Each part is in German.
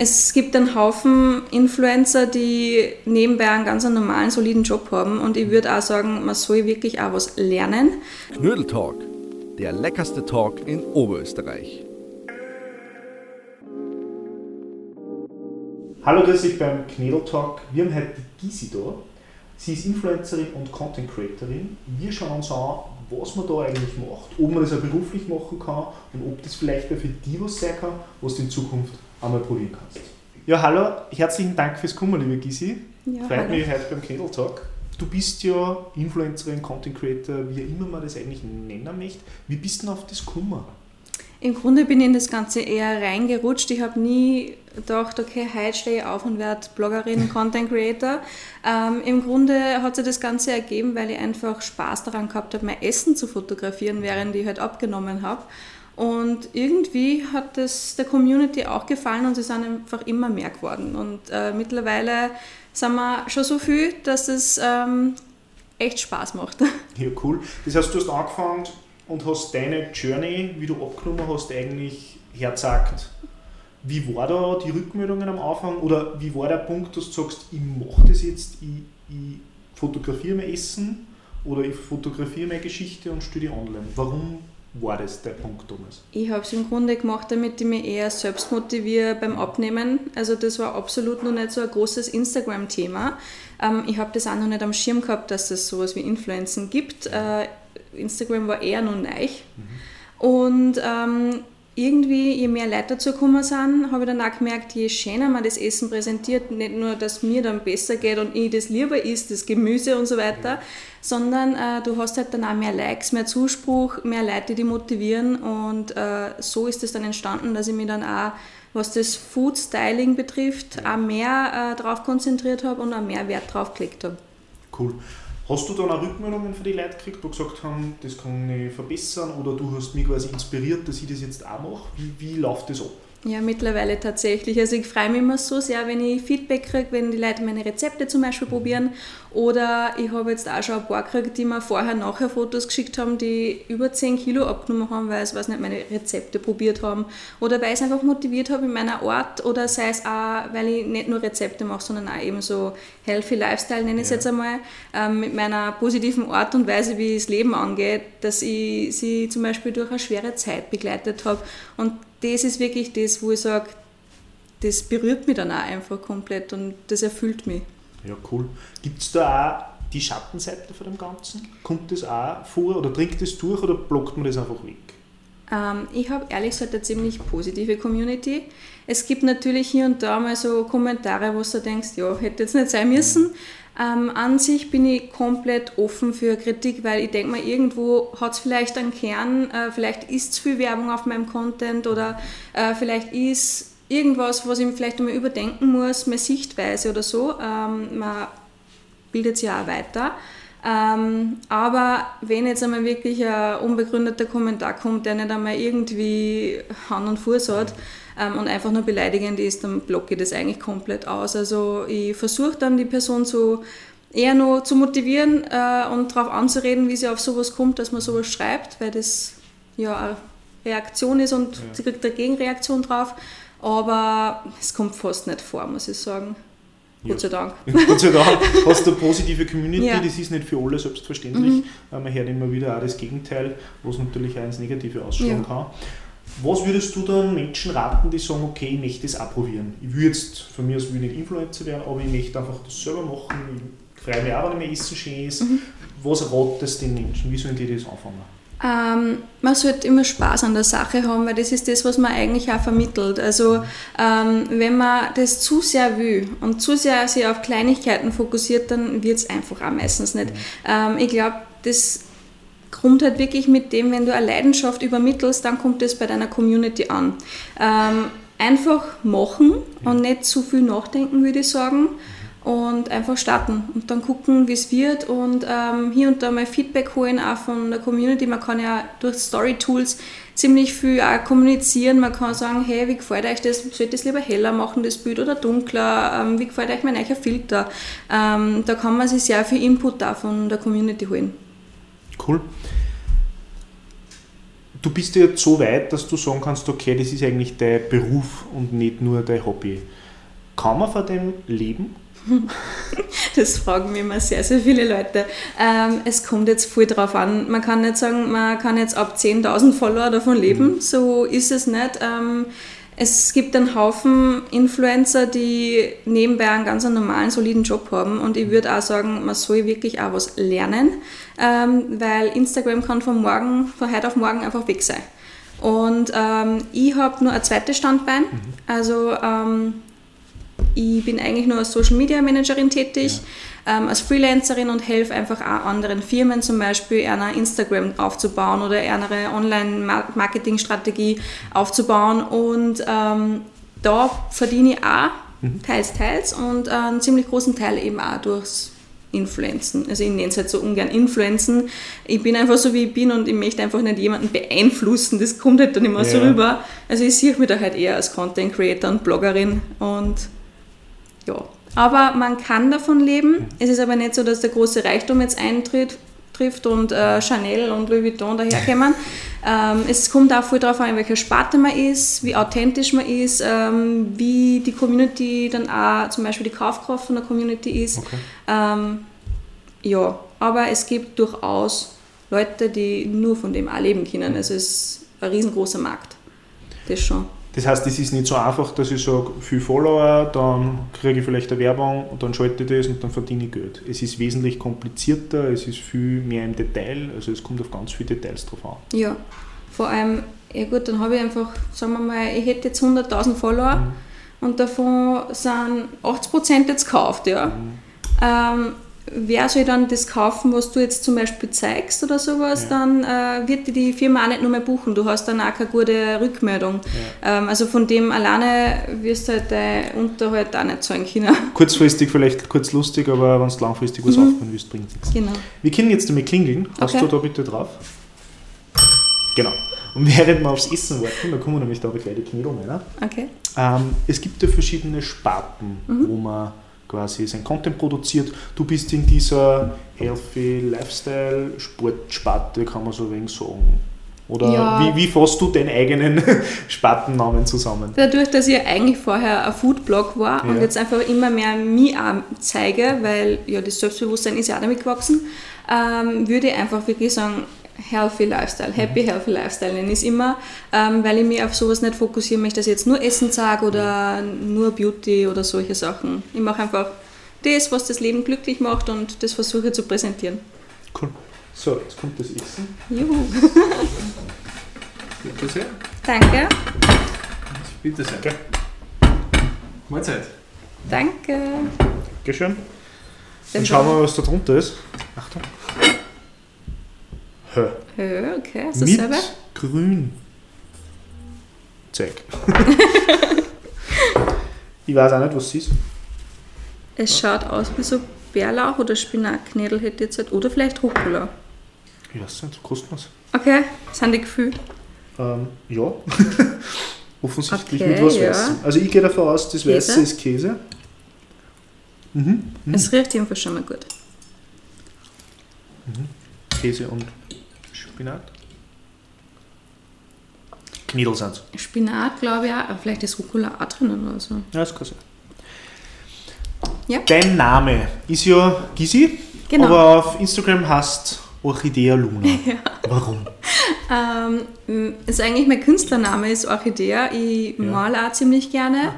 Es gibt einen Haufen Influencer, die nebenbei einen ganz normalen, soliden Job haben und ich würde auch sagen, man soll wirklich auch was lernen. Knödeltalk, der leckerste Talk in Oberösterreich. Hallo, grüß dich beim Knödeltalk. Wir haben heute die Gysi da. Sie ist Influencerin und Content Creatorin. Wir schauen uns an, was man da eigentlich macht, ob man das auch beruflich machen kann und ob das vielleicht für dich was sein kann, was du in Zukunft einmal probieren kannst. Ja, hallo, herzlichen Dank fürs Kommen, liebe Gysi. Ja, Freut hallo. mich heute beim Candle Talk. Du bist ja Influencerin, Content Creator, wie immer man das eigentlich nennen möchte. Wie bist du denn auf das gekommen? Im Grunde bin ich in das Ganze eher reingerutscht. Ich habe nie gedacht, okay, heute stehe ich auf und werde Bloggerin, Content Creator. Ähm, Im Grunde hat sich das Ganze ergeben, weil ich einfach Spaß daran gehabt habe, mein Essen zu fotografieren, während ich halt abgenommen habe. Und irgendwie hat das der Community auch gefallen und sie sind einfach immer mehr geworden. Und äh, mittlerweile sind wir schon so viel, dass es ähm, echt Spaß macht. Ja, cool. Das heißt, du hast angefangen und hast deine Journey, wie du abgenommen hast, eigentlich hergezeigt. Wie war da die Rückmeldungen am Anfang oder wie war der Punkt, dass du sagst, ich mache das jetzt, ich, ich fotografiere mein Essen oder ich fotografiere meine Geschichte und studiere online? Warum war das der Punkt damals? Ich habe es im Grunde gemacht, damit ich mich eher selbst motiviere beim Abnehmen. Also das war absolut noch nicht so ein großes Instagram-Thema. Ähm, ich habe das auch noch nicht am Schirm gehabt, dass es sowas wie Influencen gibt. Äh, Instagram war eher noch neu. Mhm. Und ähm, irgendwie, je mehr Leute dazu gekommen sind, habe ich dann auch gemerkt, je schöner man das Essen präsentiert, nicht nur, dass mir dann besser geht und ich das lieber isst, das Gemüse und so weiter, sondern äh, du hast halt dann auch mehr Likes, mehr Zuspruch, mehr Leute, die motivieren und äh, so ist es dann entstanden, dass ich mich dann auch, was das Food Styling betrifft, auch mehr äh, darauf konzentriert habe und auch mehr Wert drauf gelegt habe. Cool. Hast du dann auch Rückmeldungen von den Leuten gekriegt, die gesagt haben, das kann ich verbessern oder du hast mich quasi inspiriert, dass ich das jetzt auch mache? Wie, wie läuft das ab? Ja, mittlerweile tatsächlich. Also ich freue mich immer so sehr, wenn ich Feedback kriege, wenn die Leute meine Rezepte zum Beispiel probieren. Oder ich habe jetzt auch schon ein paar gekriegt, die mir vorher nachher Fotos geschickt haben, die über 10 Kilo abgenommen haben, weil sie weiß nicht, meine Rezepte probiert haben. Oder weil ich es einfach motiviert habe in meiner Art. Oder sei es auch, weil ich nicht nur Rezepte mache, sondern auch eben so Healthy Lifestyle, nenne ich es ja. jetzt einmal, ähm, mit meiner positiven Art und Weise, wie das Leben angeht, dass ich sie zum Beispiel durch eine schwere Zeit begleitet habe. Und das ist wirklich das, wo ich sage, das berührt mich dann auch einfach komplett und das erfüllt mich. Ja, cool. Gibt es da auch die Schattenseite von dem Ganzen? Kommt das auch vor oder dringt das durch oder blockt man das einfach weg? Ähm, ich habe ehrlich gesagt eine ziemlich positive Community. Es gibt natürlich hier und da mal so Kommentare, wo du denkst, ja, hätte jetzt nicht sein müssen. Ähm, an sich bin ich komplett offen für Kritik, weil ich denke mal, irgendwo hat es vielleicht einen Kern, äh, vielleicht ist zu viel Werbung auf meinem Content oder äh, vielleicht ist irgendwas, was ich vielleicht einmal überdenken muss, meine Sichtweise oder so. Ähm, man bildet sich ja auch weiter. Ähm, aber wenn jetzt einmal wirklich ein unbegründeter Kommentar kommt, der nicht einmal irgendwie Hand und Fuß hat, ähm, und einfach nur beleidigend ist, dann blocke ich das eigentlich komplett aus. Also ich versuche dann die Person so eher nur zu motivieren äh, und darauf anzureden, wie sie auf sowas kommt, dass man sowas schreibt, weil das ja eine Reaktion ist und ja. sie kriegt eine Gegenreaktion drauf. Aber es kommt fast nicht vor, muss ich sagen. Gott sei Dank. Gott sei Dank hast du eine positive Community, ja. das ist nicht für alle selbstverständlich. Mhm. Man hört immer wieder auch das Gegenteil, was natürlich auch ins Negative ausschauen ja. kann. Was würdest du dann Menschen raten, die sagen, okay, ich möchte das auch probieren? Ich will jetzt, von mir aus will ich nicht Influencer werden, aber ich möchte einfach das selber machen. Ich freue mich auch, wenn mein Essen schön ist. Mhm. Was ratest du den Menschen? Wie sollen die das anfangen? Ähm, man sollte immer Spaß an der Sache haben, weil das ist das, was man eigentlich auch vermittelt. Also ähm, wenn man das zu sehr will und zu sehr sich auf Kleinigkeiten fokussiert, dann wird es einfach auch meistens nicht. Ähm, ich glaube, das kommt halt wirklich mit dem, wenn du eine Leidenschaft übermittelst, dann kommt das bei deiner Community an. Ähm, einfach machen und nicht zu viel nachdenken, würde ich sagen. Und einfach starten und dann gucken, wie es wird und ähm, hier und da mal Feedback holen auch von der Community. Man kann ja durch Story-Tools ziemlich viel auch kommunizieren. Man kann sagen, hey, wie gefällt euch das? Sollte es lieber heller machen, das Bild, oder dunkler? Ähm, wie gefällt euch mein neuer Filter? Ähm, da kann man sich sehr viel Input da von der Community holen. Cool. du bist ja jetzt so weit, dass du sagen kannst, okay, das ist eigentlich dein Beruf und nicht nur dein Hobby. Kann man von dem leben? Das fragen mich immer sehr, sehr viele Leute. Ähm, es kommt jetzt voll drauf an. Man kann nicht sagen, man kann jetzt ab 10.000 Follower davon leben. Mhm. So ist es nicht. Ähm, es gibt einen Haufen Influencer, die nebenbei einen ganz normalen, soliden Job haben. Und ich würde auch sagen, man soll wirklich auch was lernen, ähm, weil Instagram kann von morgen, von heute auf morgen einfach weg sein. Und ähm, ich habe nur ein zweites Standbein. Mhm. Also ähm, ich bin eigentlich nur als Social Media Managerin tätig, ja. ähm, als Freelancerin und helfe einfach auch anderen Firmen zum Beispiel eine Instagram aufzubauen oder eine Online-Marketing-Strategie aufzubauen. Und ähm, da verdiene ich auch mhm. teils, teils und einen ziemlich großen Teil eben auch durchs Influenzen. Also ich nenne es halt so ungern Influenzen. Ich bin einfach so, wie ich bin und ich möchte einfach nicht jemanden beeinflussen. Das kommt halt dann immer ja. so rüber. Also ich sehe mich da halt eher als Content Creator und Bloggerin und ja. Aber man kann davon leben. Es ist aber nicht so, dass der große Reichtum jetzt eintritt trifft und äh, Chanel und Louis Vuitton daherkommen. Ähm, es kommt auch voll darauf an, in welcher Sparte man ist, wie authentisch man ist, ähm, wie die Community dann auch, zum Beispiel die Kaufkraft von der Community ist. Okay. Ähm, ja, aber es gibt durchaus Leute, die nur von dem auch leben können. Also es ist ein riesengroßer Markt. Das schon. Das heißt, es ist nicht so einfach, dass ich sage, viel Follower, dann kriege ich vielleicht eine Werbung und dann schalte ich das und dann verdiene ich Geld. Es ist wesentlich komplizierter, es ist viel mehr im Detail, also es kommt auf ganz viele Details drauf an. Ja, vor allem, ja gut, dann habe ich einfach, sagen wir mal, ich hätte jetzt 100.000 Follower mhm. und davon sind 80% jetzt gekauft, ja. Mhm. Ähm, wer soll dann das kaufen, was du jetzt zum Beispiel zeigst oder sowas, ja. dann äh, wird die Firma auch nicht nur mehr buchen. Du hast dann auch keine gute Rückmeldung. Ja. Ähm, also von dem alleine wirst du halt dein Unterhalt auch nicht zahlen können. Kurzfristig vielleicht kurz lustig, aber wenn du langfristig was mhm. aufbauen willst, bringt nichts. Genau. Wir können jetzt damit klingeln. Hast okay. du da bitte drauf? Genau. Und während wir aufs Essen warten, da kommen nämlich da gleich die Knödel rein. Okay. Ähm, es gibt ja verschiedene Sparten, mhm. wo man quasi sein Content produziert. Du bist in dieser Healthy Lifestyle Sportsparte, kann man so ein wenig sagen. Oder ja. wie, wie fasst du den eigenen Spartennamen zusammen? Dadurch, dass ich eigentlich vorher ein Foodblog war ja. und jetzt einfach immer mehr mich zeige, weil ja das Selbstbewusstsein ist ja auch damit gewachsen, ähm, würde ich einfach wirklich sagen, Healthy Lifestyle, Happy mhm. Healthy Lifestyle nenne ich es immer, ähm, weil ich mich auf sowas nicht fokussieren möchte, dass ich jetzt nur Essen sage oder nur Beauty oder solche Sachen. Ich mache einfach das, was das Leben glücklich macht und das versuche zu präsentieren. Cool. So, jetzt kommt das Essen. Juhu. Bitte sehr. Danke. Bitte sehr. Okay. Mahlzeit. Danke. Dankeschön. Dann schauen wir mal, was da drunter ist. Achtung. Hö. Hö, okay. Ist das Mit selber? grün. Zeig. ich weiß auch nicht, was es ist. Es schaut aus wie so Bärlauch oder Spinatknädel hätte jetzt halt. Oder vielleicht Rucola. Ich weiß nicht, kosten wir. Okay, sind die Gefühl? Ähm, ja. Offensichtlich okay, mit was ja. Weißem. Also ich gehe davon aus, das Käse? Weiße ist Käse. Mhm. Mhm. Es riecht jedenfalls schon mal gut. Mhm. Käse und Spinat? Knödel sind Spinat, glaube ich auch. Vielleicht ist Rucola auch drinnen oder so. Ja, das kann sein. Ja. Dein Name ist ja Gisi, genau. aber auf Instagram heißt Orchidea Luna. Ja. Warum? ähm, ist eigentlich mein Künstlername ist Orchidea. Ich ja. male auch ziemlich gerne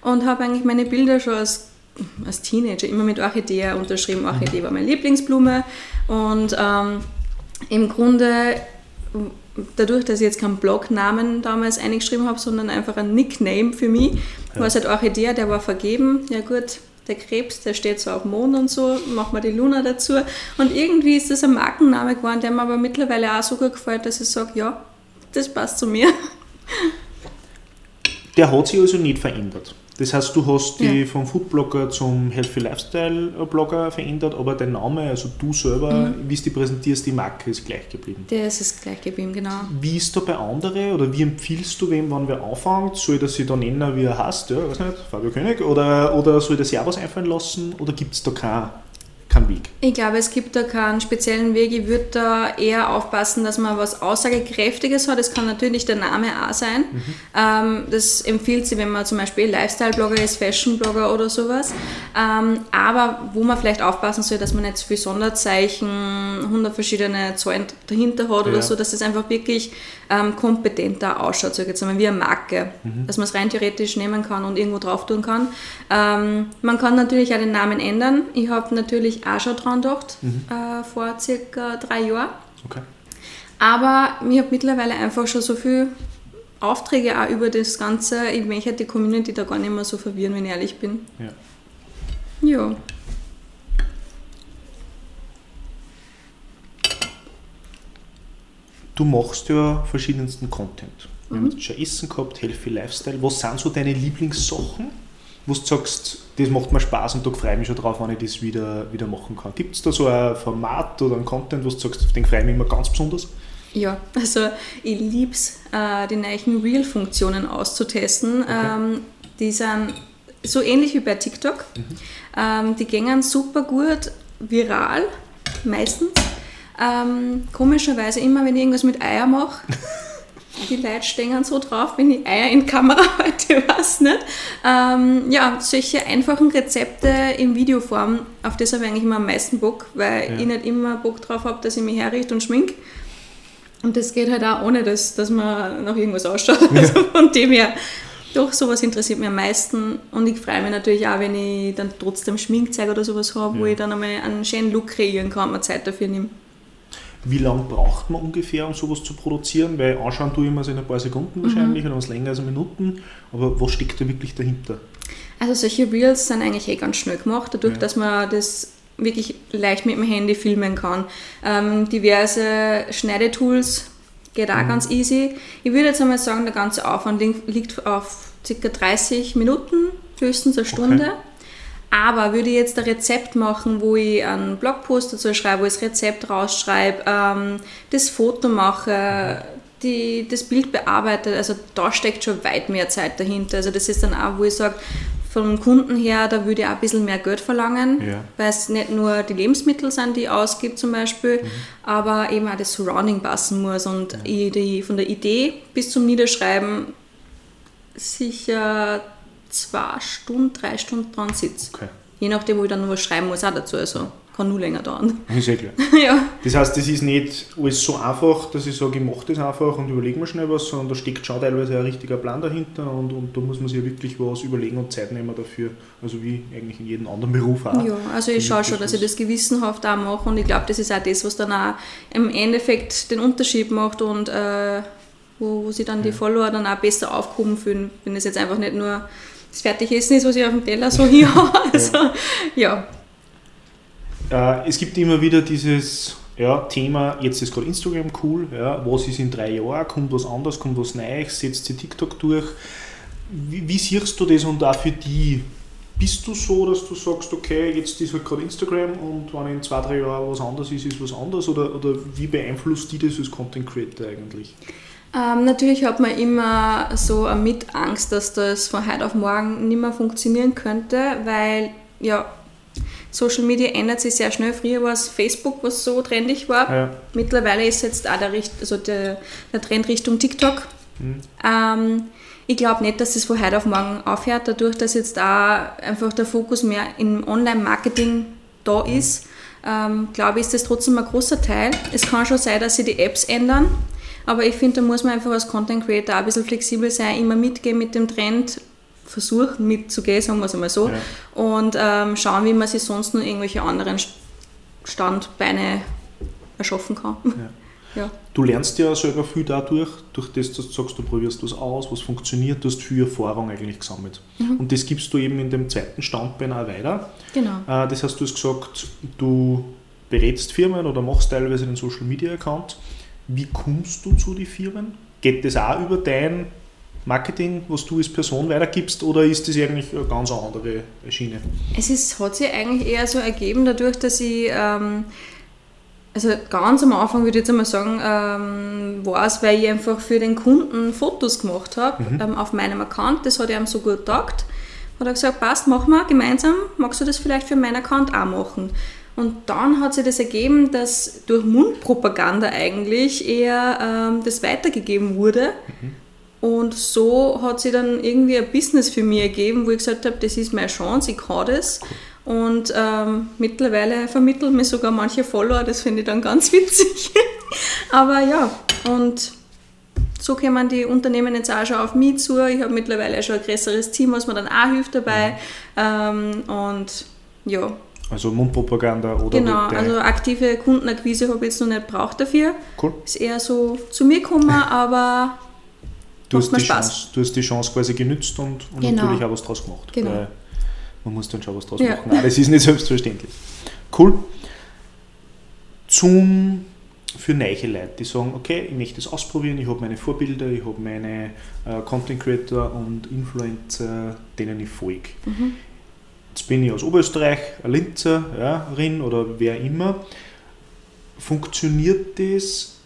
und habe eigentlich meine Bilder schon als, als Teenager immer mit Orchidea unterschrieben. Orchidea mhm. war meine Lieblingsblume und ähm, im Grunde dadurch, dass ich jetzt keinen Blognamen damals eingeschrieben habe, sondern einfach ein Nickname für mich, ja. war es halt Orchidea, der war vergeben. Ja gut, der Krebs, der steht so auf dem Mond und so, machen wir die Luna dazu. Und irgendwie ist das ein Markenname geworden, der mir aber mittlerweile auch so gut gefällt, dass ich sage, ja, das passt zu mir. Der hat sich also nicht verändert. Das heißt, du hast dich ja. vom Foodblogger zum Healthy Lifestyle Blogger verändert, aber dein Name, also du selber, mhm. wie du dich präsentierst, die Marke ist gleich geblieben. Der ist es gleich geblieben, genau. Wie ist da bei anderen oder wie empfiehlst du wem, wann wer anfängt? Soll das sich da nennen, wie er heißt? Ja, weiß nicht, Fabio König? Oder, oder soll das ja was einfallen lassen? Oder gibt es da keine, keinen Weg? Ich glaube, es gibt da keinen speziellen Weg. Ich würde da eher aufpassen, dass man was Aussagekräftiges hat. Das kann natürlich der Name auch sein. Mhm. Ähm, das empfiehlt sich, wenn man zum Beispiel Lifestyle-Blogger ist, Fashion-Blogger oder sowas. Ähm, aber wo man vielleicht aufpassen soll, dass man nicht zu viel Sonderzeichen, 100 verschiedene Zahlen dahinter hat ja. oder so, dass das einfach wirklich ähm, kompetenter ausschaut, sage ich jetzt einmal, wie eine Marke. Mhm. Dass man es rein theoretisch nehmen kann und irgendwo drauf tun kann. Ähm, man kann natürlich auch den Namen ändern. Ich habe natürlich auch schon dran gedacht, mhm. äh, vor circa drei Jahren. Okay. Aber ich habe mittlerweile einfach schon so viele Aufträge auch über das Ganze. Ich möchte die Community da gar nicht mehr so verwirren, wenn ich ehrlich bin. Ja. Ja. Du machst ja verschiedensten Content. Wir mhm. haben jetzt schon Essen gehabt, Healthy Lifestyle. Was sind so deine Lieblingssachen, wo du sagst, das macht mir Spaß und da freue ich mich schon drauf, wenn ich das wieder, wieder machen kann? Gibt es da so ein Format oder ein Content, wo du sagst, auf den freue ich mich immer ganz besonders? Ja, also ich liebe es, äh, die neuen Reel-Funktionen auszutesten. Okay. Ähm, die sind so ähnlich wie bei TikTok. Mhm. Ähm, die gehen super gut viral, meistens. Ähm, komischerweise immer, wenn ich irgendwas mit Eier mache, die Leute stehen so drauf, wenn ich Eier in die Kamera halte, weiß nicht. Ähm, ja, solche einfachen Rezepte in Videoform, auf das habe ich eigentlich immer am meisten Bock, weil ja. ich nicht immer Bock drauf habe, dass ich mich herrichte und schmink. Und das geht halt auch ohne, dass, dass man nach irgendwas ausschaut. Ja. Also von dem her, doch, sowas interessiert mich am meisten. Und ich freue mich natürlich auch, wenn ich dann trotzdem Schminkzeug oder sowas habe, ja. wo ich dann einmal einen schönen Look kreieren kann und mir Zeit dafür nehme. Wie lange braucht man ungefähr, um sowas zu produzieren? Weil anschauen tue ich mir es in ein paar Sekunden wahrscheinlich mhm. oder was länger als Minuten. Aber was steckt da wirklich dahinter? Also solche Reels sind eigentlich eh ganz schnell gemacht, dadurch, ja. dass man das wirklich leicht mit dem Handy filmen kann. Ähm, diverse Schneidetools geht auch mhm. ganz easy. Ich würde jetzt einmal sagen, der ganze Aufwand liegt auf ca. 30 Minuten, höchstens eine Stunde. Okay. Aber würde ich jetzt ein Rezept machen, wo ich einen Blogpost dazu schreibe, wo ich das Rezept rausschreibe, ähm, das Foto mache, die, das Bild bearbeite, also da steckt schon weit mehr Zeit dahinter. Also das ist dann auch, wo ich sage, vom Kunden her, da würde ich auch ein bisschen mehr Geld verlangen, ja. weil es nicht nur die Lebensmittel sind, die ich ausgibt zum Beispiel, mhm. aber eben auch das Surrounding passen muss und ja. die, von der Idee bis zum Niederschreiben sicher zwei Stunden, drei Stunden dran sitze. Okay. Je nachdem, wo ich dann noch was schreiben muss, auch dazu. Also kann nur länger dauern. Ist eh klar. ja. Das heißt, das ist nicht alles so einfach, dass ich sage, ich mache das einfach und überlege mir schnell was, sondern da steckt schon teilweise ein richtiger Plan dahinter und, und da muss man sich wirklich was überlegen und Zeit nehmen dafür. Also wie eigentlich in jedem anderen Beruf auch. Ja, also ich schaue schon, dass ich das gewissenhaft auch mache und ich glaube, das ist auch das, was dann auch im Endeffekt den Unterschied macht und äh, wo, wo sich dann die Follower dann auch besser aufgehoben fühlen, wenn es jetzt einfach nicht nur das Fertigessen ist, was ich auf dem Teller so hier habe. Also, ja. Äh, es gibt immer wieder dieses ja, Thema, jetzt ist gerade Instagram cool, ja, was ist in drei Jahren, kommt was anderes, kommt was Neues, setzt sich TikTok durch. Wie, wie siehst du das und auch für die? Bist du so, dass du sagst, okay, jetzt ist halt gerade Instagram und wenn in zwei, drei Jahren was anderes ist, ist was anderes? Oder, oder wie beeinflusst die das als Content Creator eigentlich? Ähm, natürlich hat man immer so mit Angst, dass das von heute auf morgen nicht mehr funktionieren könnte, weil ja, Social Media ändert sich sehr schnell. Früher war es Facebook, was so trendig war. Ja. Mittlerweile ist jetzt auch der, also der, der Trend Richtung TikTok. Mhm. Ähm, ich glaube nicht, dass es von heute auf morgen aufhört, dadurch, dass jetzt da einfach der Fokus mehr im Online-Marketing da mhm. ist. Ähm, glaube ich, ist das trotzdem ein großer Teil. Es kann schon sein, dass sich die Apps ändern. Aber ich finde, da muss man einfach als Content Creator auch ein bisschen flexibel sein, immer mitgehen mit dem Trend, versuchen mitzugehen, sagen wir es einmal so, ja. und ähm, schauen, wie man sich sonst noch irgendwelche anderen Standbeine erschaffen kann. Ja. Ja. Du lernst ja selber viel dadurch, durch das, dass du sagst, du probierst was aus, was funktioniert, du hast viel Erfahrung eigentlich gesammelt. Mhm. Und das gibst du eben in dem zweiten Standbein auch weiter. Genau. Äh, das heißt, du hast gesagt, du berätst Firmen oder machst teilweise einen Social Media Account. Wie kommst du zu den Firmen? Geht das auch über dein Marketing, was du als Person weitergibst, oder ist das eigentlich eine ganz andere Schiene? Es ist, hat sich eigentlich eher so ergeben, dadurch, dass ich, ähm, also ganz am Anfang würde ich jetzt einmal sagen, ähm, war es, weil ich einfach für den Kunden Fotos gemacht habe mhm. ähm, auf meinem Account. Das hat ihm so gut gedacht. Hat er gesagt, passt, machen wir gemeinsam, magst du das vielleicht für meinen Account auch machen? Und dann hat sich das ergeben, dass durch Mundpropaganda eigentlich eher ähm, das weitergegeben wurde. Mhm. Und so hat sich dann irgendwie ein Business für mich ergeben, wo ich gesagt habe, das ist meine Chance, ich kann das. Cool. Und ähm, mittlerweile vermitteln mir sogar manche Follower, das finde ich dann ganz witzig. Aber ja, und so kommen die Unternehmen jetzt auch schon auf mich zu. Ich habe mittlerweile schon ein größeres Team, was mir dann auch hilft dabei. Mhm. Ähm, und ja. Also Mundpropaganda oder Genau, also aktive Kundenakquise habe ich jetzt noch nicht braucht dafür. Cool. Ist eher so zu mir gekommen, aber du hast, die Spaß. Chance, du hast die Chance quasi genützt und, und genau. natürlich auch was draus gemacht. Genau. Man muss dann schon was draus ja. machen. Nein, das ist nicht selbstverständlich. Cool. Zum für neue Leute, die sagen, okay, ich möchte das ausprobieren, ich habe meine Vorbilder, ich habe meine äh, Content Creator und Influencer, denen ich folge. Mhm. Jetzt bin ich aus Oberösterreich, eine Linzerin oder wer immer. Funktioniert das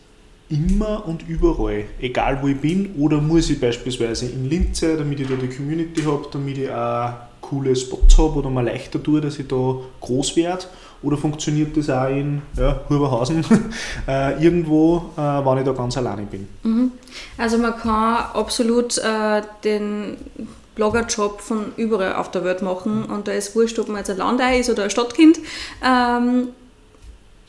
immer und überall, egal wo ich bin, oder muss ich beispielsweise in Linz sein, damit ich da die Community habe, damit ich auch coole Spots habe oder mal leichter tue, dass ich da groß werde? Oder funktioniert das auch in ja, Huberhausen äh, irgendwo, äh, wenn ich da ganz alleine bin? Mhm. Also man kann absolut äh, den Bloggerjob von überall auf der Welt machen und da ist wurscht, ob man jetzt ein Landei ist oder ein Stadtkind. Ähm,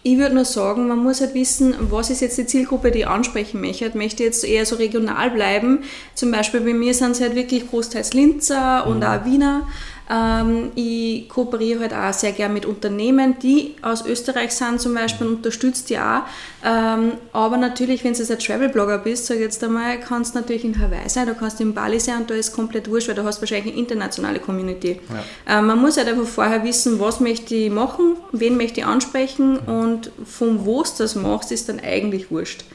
ich würde nur sagen, man muss halt wissen, was ist jetzt die Zielgruppe, die ich ansprechen möchte. Möchte jetzt eher so regional bleiben. Zum Beispiel bei mir sind es halt wirklich großteils Linzer und mhm. auch Wiener. Ähm, ich kooperiere halt auch sehr gerne mit Unternehmen, die aus Österreich sind zum Beispiel und unterstützt die auch. Ähm, aber natürlich, wenn du jetzt ein Travel-Blogger bist, sag jetzt einmal, kannst du natürlich in Hawaii sein, du kannst in Bali sein und da ist komplett wurscht, weil du hast wahrscheinlich eine internationale Community. Ja. Ähm, man muss halt einfach vorher wissen, was möchte ich machen, wen möchte ich ansprechen und von wo du das machst, ist dann eigentlich wurscht.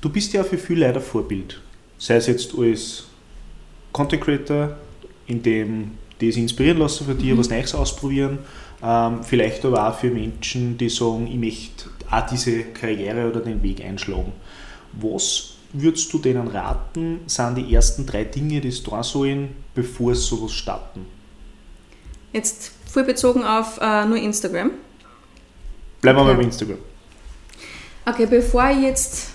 Du bist ja für viele Leute Vorbild. Sei es jetzt als Content Creator, in dem die sich inspirieren lassen für die, mhm. was Neues ausprobieren. Ähm, vielleicht aber auch für Menschen, die sagen, ich möchte auch diese Karriere oder den Weg einschlagen. Was würdest du denen raten, sind die ersten drei Dinge, die es da sollen, bevor sie sowas starten? Jetzt voll bezogen auf äh, nur Instagram. Bleiben wir okay. mal bei Instagram. Okay, bevor ich jetzt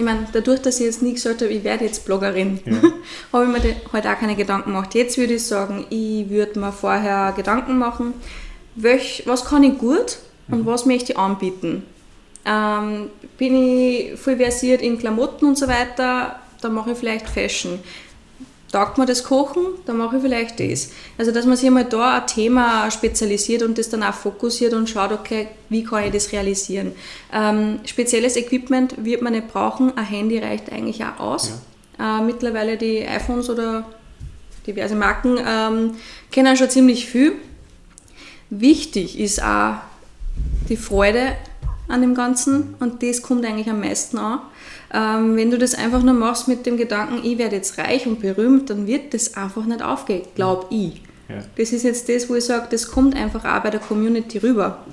ich meine, dadurch, dass ich jetzt nie gesagt habe, ich werde jetzt Bloggerin, ja. habe ich mir heute halt auch keine Gedanken gemacht. Jetzt würde ich sagen, ich würde mir vorher Gedanken machen, welch, was kann ich gut und mhm. was möchte ich anbieten. Ähm, bin ich voll versiert in Klamotten und so weiter, dann mache ich vielleicht Fashion taugt mir das Kochen, dann mache ich vielleicht das. Also, dass man sich einmal da ein Thema spezialisiert und das dann auch fokussiert und schaut, okay, wie kann ich das realisieren. Ähm, spezielles Equipment wird man nicht brauchen, ein Handy reicht eigentlich auch aus. Ja. Äh, mittlerweile die iPhones oder diverse Marken ähm, kennen schon ziemlich viel. Wichtig ist auch die Freude an dem Ganzen und das kommt eigentlich am meisten an. Ähm, wenn du das einfach nur machst mit dem Gedanken, ich werde jetzt reich und berühmt, dann wird das einfach nicht aufgehen, glaube ich. Ja. Das ist jetzt das, wo ich sage, das kommt einfach auch bei der Community rüber.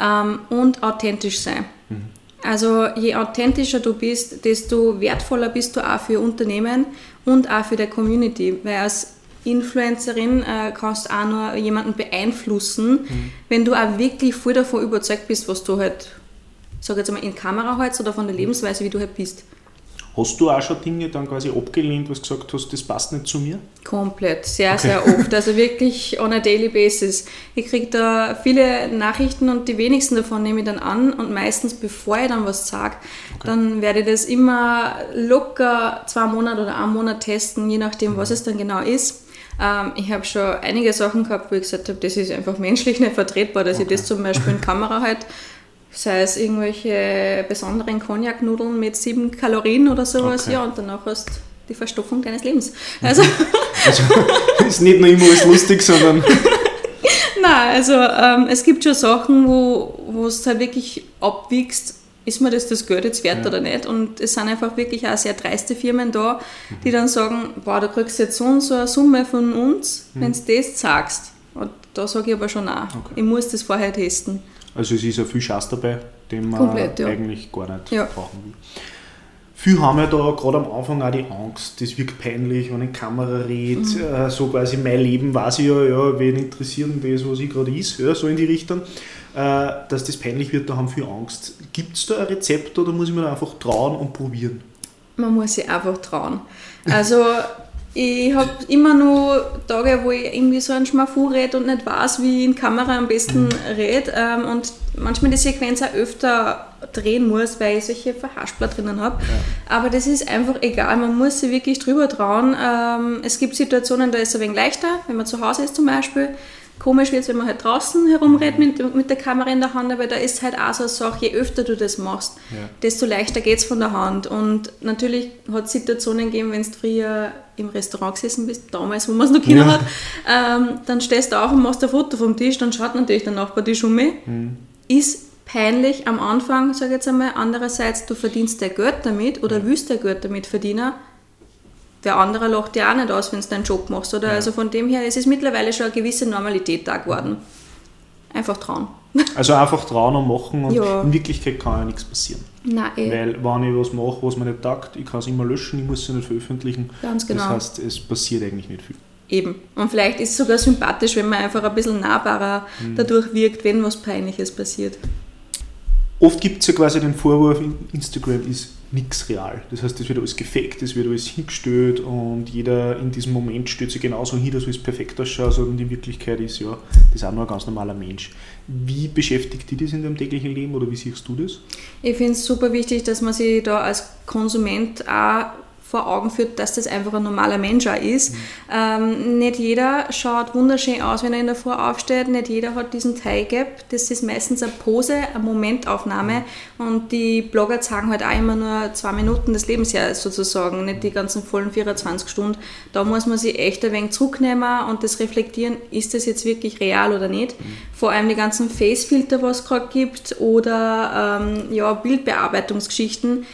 Ähm, und authentisch sein. Mhm. Also je authentischer du bist, desto wertvoller bist du auch für Unternehmen und auch für die Community. Weil als Influencerin äh, kannst auch nur jemanden beeinflussen, mhm. wenn du auch wirklich voll davon überzeugt bist, was du halt sage jetzt mal, in Kamera hältst oder von der Lebensweise, wie du halt bist. Hast du auch schon Dinge dann quasi abgelehnt, was du gesagt hast, das passt nicht zu mir? Komplett, sehr, okay. sehr oft. Also wirklich on a daily basis. Ich kriege da viele Nachrichten und die wenigsten davon nehme ich dann an und meistens bevor ich dann was sage, okay. dann werde ich das immer locker zwei Monate oder einen Monat testen, je nachdem, was mhm. es dann genau ist. Ähm, ich habe schon einige Sachen gehabt, wo ich gesagt habe, das ist einfach menschlich nicht vertretbar, dass okay. ich das zum Beispiel in Kamera halt sei es irgendwelche besonderen Cognac-Nudeln mit sieben Kalorien oder sowas, okay. ja, und danach hast du die Verstopfung deines Lebens. Also, also ist nicht nur immer alles lustig, sondern. Nein, also ähm, es gibt schon Sachen, wo es halt wirklich abwiegst, ist mir das das Geld jetzt wert ja. oder nicht? Und es sind einfach wirklich auch sehr dreiste Firmen da, die mhm. dann sagen, boah, du kriegst jetzt so und so eine Summe von uns, mhm. wenn du das sagst. Und da sage ich aber schon auch, okay. ich muss das vorher testen. Also es ist ja viel Schatz dabei, den man Komplett, ja. eigentlich gar nicht ja. brauchen will. Viele haben ja da gerade am Anfang auch die Angst, das wirkt peinlich, wenn ich Kamera rede, mhm. äh, so quasi mein Leben weiß ich ja, ja, wen interessiert denn das, was ich gerade ist, ja, so in die Richtung. äh, dass das peinlich wird, da haben viele Angst. Gibt es da ein Rezept oder muss ich mir da einfach trauen und probieren? Man muss sich einfach trauen. Also ich habe immer nur Tage, wo ich irgendwie so einen Schmafu rede und nicht weiß, wie ich in Kamera am besten rede ähm, und manchmal die Sequenz auch öfter drehen muss, weil ich solche Verhaspler drinnen habe. Ja. Aber das ist einfach egal, man muss sich wirklich drüber trauen. Ähm, es gibt Situationen, da ist es ein wenig leichter, wenn man zu Hause ist zum Beispiel. Komisch wird es, wenn man halt draußen herumredet mit, mit der Kamera in der Hand, aber da ist halt auch so eine Sache, je öfter du das machst, ja. desto leichter geht es von der Hand. Und natürlich hat es Situationen gegeben, wenn du früher im Restaurant gesessen bist, damals, wo man es noch Kinder ja. hat, ähm, dann stehst du auf und machst ein Foto vom Tisch, dann schaut natürlich der Nachbar dich um mich. Mhm. Ist peinlich am Anfang, sage ich jetzt einmal. Andererseits, du verdienst der Geld damit oder willst der Geld damit verdienen. Der andere lacht dir auch nicht aus, wenn du deinen Job machst. Oder? Ja. Also von dem her ist es mittlerweile schon eine gewisse Normalität da geworden. Einfach trauen. Also einfach trauen und machen und ja. in Wirklichkeit kann ja nichts passieren. Nein, eh. Weil wenn ich was mache, was mir nicht taugt, ich kann es immer löschen, ich muss es nicht veröffentlichen. Ganz genau. Das heißt, es passiert eigentlich nicht viel. Eben. Und vielleicht ist es sogar sympathisch, wenn man einfach ein bisschen nahbarer mhm. dadurch wirkt, wenn was Peinliches passiert. Oft gibt es ja quasi den Vorwurf, Instagram ist nichts real. Das heißt, es wird alles gefaked, es wird alles hingestellt und jeder in diesem Moment stellt sich genauso hin, dass es perfekt ausschaut und in Wirklichkeit ist ja das auch nur ein ganz normaler Mensch. Wie beschäftigt dich das in deinem täglichen Leben oder wie siehst du das? Ich finde es super wichtig, dass man sich da als Konsument auch vor Augen führt, dass das einfach ein normaler Mensch auch ist. Mhm. Ähm, nicht jeder schaut wunderschön aus, wenn er in der Früh aufsteht. Nicht jeder hat diesen Tie-Gap. Das ist meistens eine Pose, eine Momentaufnahme. Mhm. Und die Blogger zeigen halt auch immer nur zwei Minuten des Lebensjahres sozusagen, nicht die ganzen vollen 24 Stunden. Da muss man sich echt ein wenig zurücknehmen und das reflektieren, ist das jetzt wirklich real oder nicht. Mhm. Vor allem die ganzen Face-Filter, was es gerade gibt, oder ähm, ja, Bildbearbeitungsgeschichten.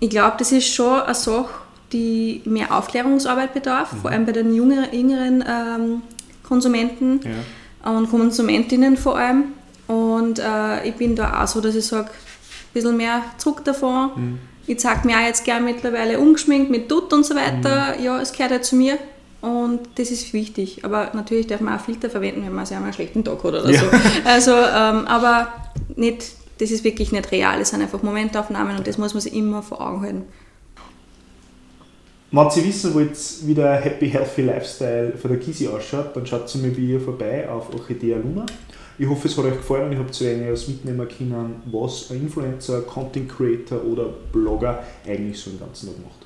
Ich glaube, das ist schon eine Sache, die mehr Aufklärungsarbeit bedarf, mhm. vor allem bei den jüngeren, jüngeren ähm, Konsumenten ja. und Konsumentinnen vor allem. Und äh, ich bin da auch so, dass ich sage, ein bisschen mehr zurück davon. Mhm. Ich zeige mir auch jetzt gerne mittlerweile ungeschminkt mit Dutt und so weiter. Mhm. Ja, es gehört ja zu mir. Und das ist wichtig. Aber natürlich darf man auch Filter verwenden, wenn man sich einmal einen schlechten Tag hat oder ja. so. Also, ähm, aber nicht, das ist wirklich nicht real. Es sind einfach Momentaufnahmen und das muss man sich immer vor Augen halten. Wenn Sie wissen wollt, wie der Happy Healthy Lifestyle von der Kisi ausschaut, dann schaut sie mal bei ihr vorbei auf Orchidea Luna. Ich hoffe, es hat euch gefallen und ich habe zu einiges mitnehmen können, was ein Influencer, Content Creator oder Blogger eigentlich so den ganzen Tag macht.